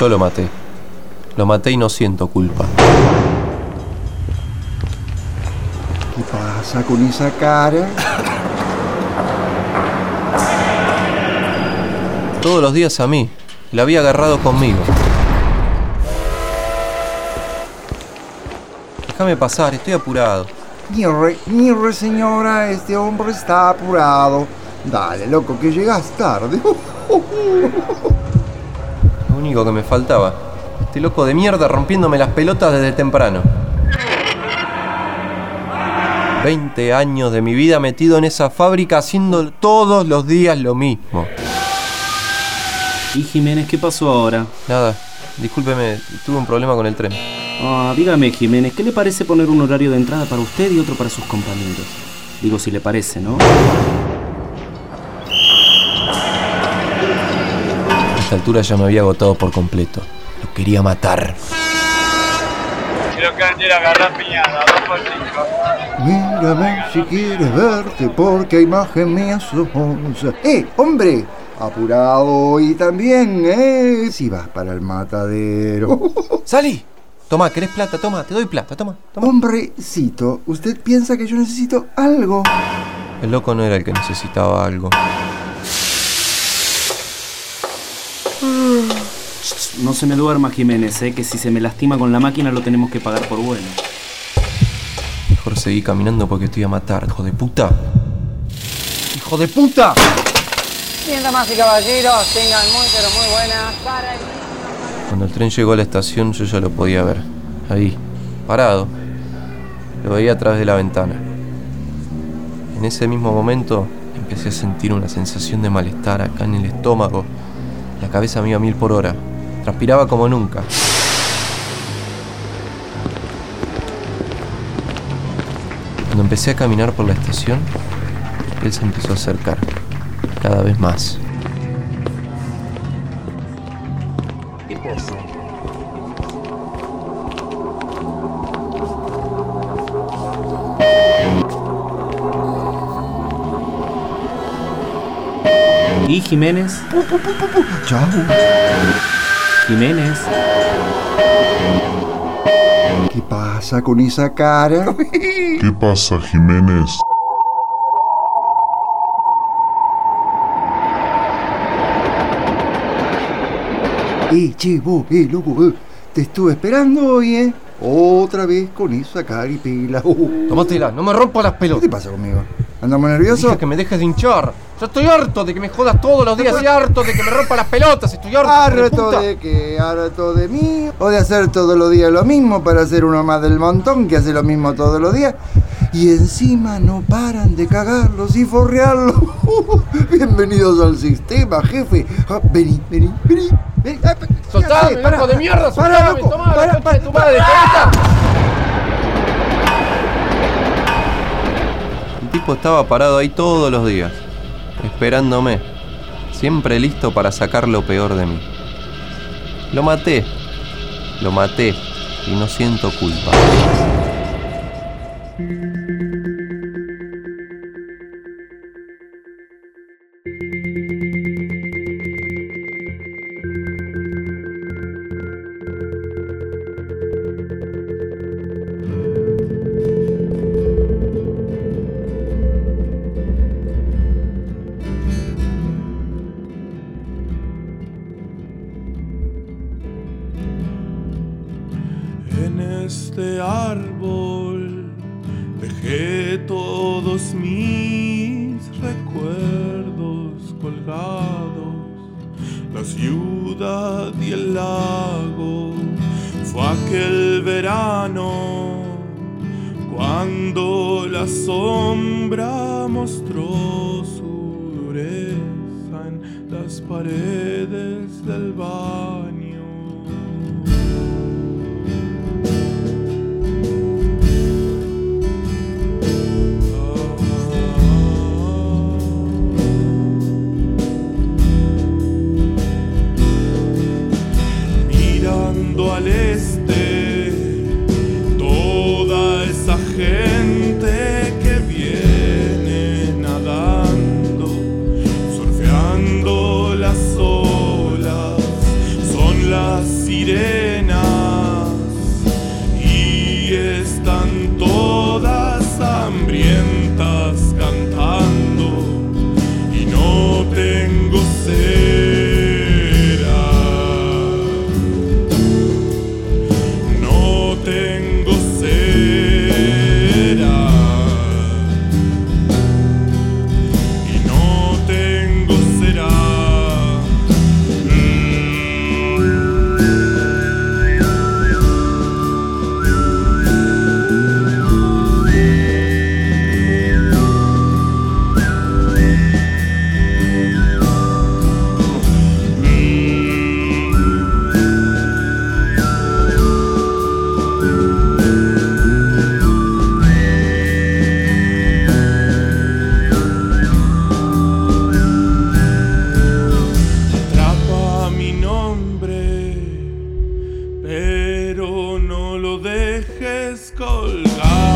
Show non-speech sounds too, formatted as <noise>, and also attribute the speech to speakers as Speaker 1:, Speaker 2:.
Speaker 1: Yo lo maté. Lo maté y no siento culpa.
Speaker 2: ¿Qué pasa con esa cara?
Speaker 1: Todos los días a mí. La había agarrado conmigo. Déjame pasar, estoy apurado.
Speaker 2: Mire, mire señora, este hombre está apurado. Dale, loco, que llegas tarde. <laughs>
Speaker 1: Único que me faltaba. Este loco de mierda rompiéndome las pelotas desde temprano. 20 años de mi vida metido en esa fábrica haciendo todos los días lo mismo.
Speaker 3: ¿Y Jiménez qué pasó ahora?
Speaker 1: Nada, discúlpeme, tuve un problema con el tren.
Speaker 3: Ah, dígame Jiménez, ¿qué le parece poner un horario de entrada para usted y otro para sus compañeros? Digo si le parece, ¿no?
Speaker 1: Esta altura ya me había agotado por completo. Lo quería matar.
Speaker 2: Mírame si quieres verte porque imagen mía sos. ¡Eh, hombre! Apurado y también, ¿eh? Si vas para el matadero. <laughs>
Speaker 1: ¡Salí! Toma, ¿querés plata? Toma, te doy plata, toma, toma.
Speaker 2: Hombrecito, ¿usted piensa que yo necesito algo?
Speaker 1: El loco no era el que necesitaba algo.
Speaker 3: No se me duerma Jiménez, ¿eh? que si se me lastima con la máquina lo tenemos que pagar por bueno.
Speaker 1: Mejor seguí caminando porque estoy a matar, hijo de puta. ¡Hijo de puta!
Speaker 4: Bien, damas y caballeros, tengan muy pero muy buenas para el
Speaker 1: Cuando el tren llegó a la estación yo ya lo podía ver. Ahí, parado. Lo veía a través de la ventana. En ese mismo momento empecé a sentir una sensación de malestar acá en el estómago. La cabeza me iba a mil por hora. Transpiraba como nunca. Cuando empecé a caminar por la estación, él se empezó a acercar, cada vez más.
Speaker 3: ¿Y Jiménez?
Speaker 2: Chao.
Speaker 3: Jiménez.
Speaker 2: ¿Qué pasa con esa cara?
Speaker 5: ¿Qué pasa, Jiménez?
Speaker 2: Eh, che, vos, eh, loco, eh. Te estuve esperando hoy, ¿eh? Otra vez con esa caripela. Uh.
Speaker 1: Tómatela, no me rompa las
Speaker 2: ¿Qué
Speaker 1: pelotas.
Speaker 2: te pasa conmigo? ¿Andamos nervioso?
Speaker 1: Dije que me dejes de hinchar. Yo estoy harto de que me jodas todos los días. Estoy harto de que me rompa las pelotas. Estoy harto. de
Speaker 2: Harto
Speaker 1: puta.
Speaker 2: de que, harto de mí, o de hacer todos los días lo mismo para ser uno más del montón que hace lo mismo todos los días. Y encima no paran de cagarlos y forrearlos. <laughs> Bienvenidos al sistema, jefe. Ah, Vení, vení, vení. vení.
Speaker 1: Soltame,
Speaker 2: pará,
Speaker 1: loco de mierda.
Speaker 2: pará,
Speaker 1: Soltame.
Speaker 2: loco,
Speaker 1: Tomá,
Speaker 2: pará,
Speaker 1: de tu
Speaker 2: pará,
Speaker 1: madre.
Speaker 2: pará.
Speaker 1: tonta. El estaba parado ahí todos los días, esperándome, siempre listo para sacar lo peor de mí. Lo maté, lo maté y no siento culpa.
Speaker 6: Este árbol dejé todos mis recuerdos colgados. La ciudad y el lago fue aquel verano cuando la sombra mostró su dureza en las paredes del bar. lo dejes colgar.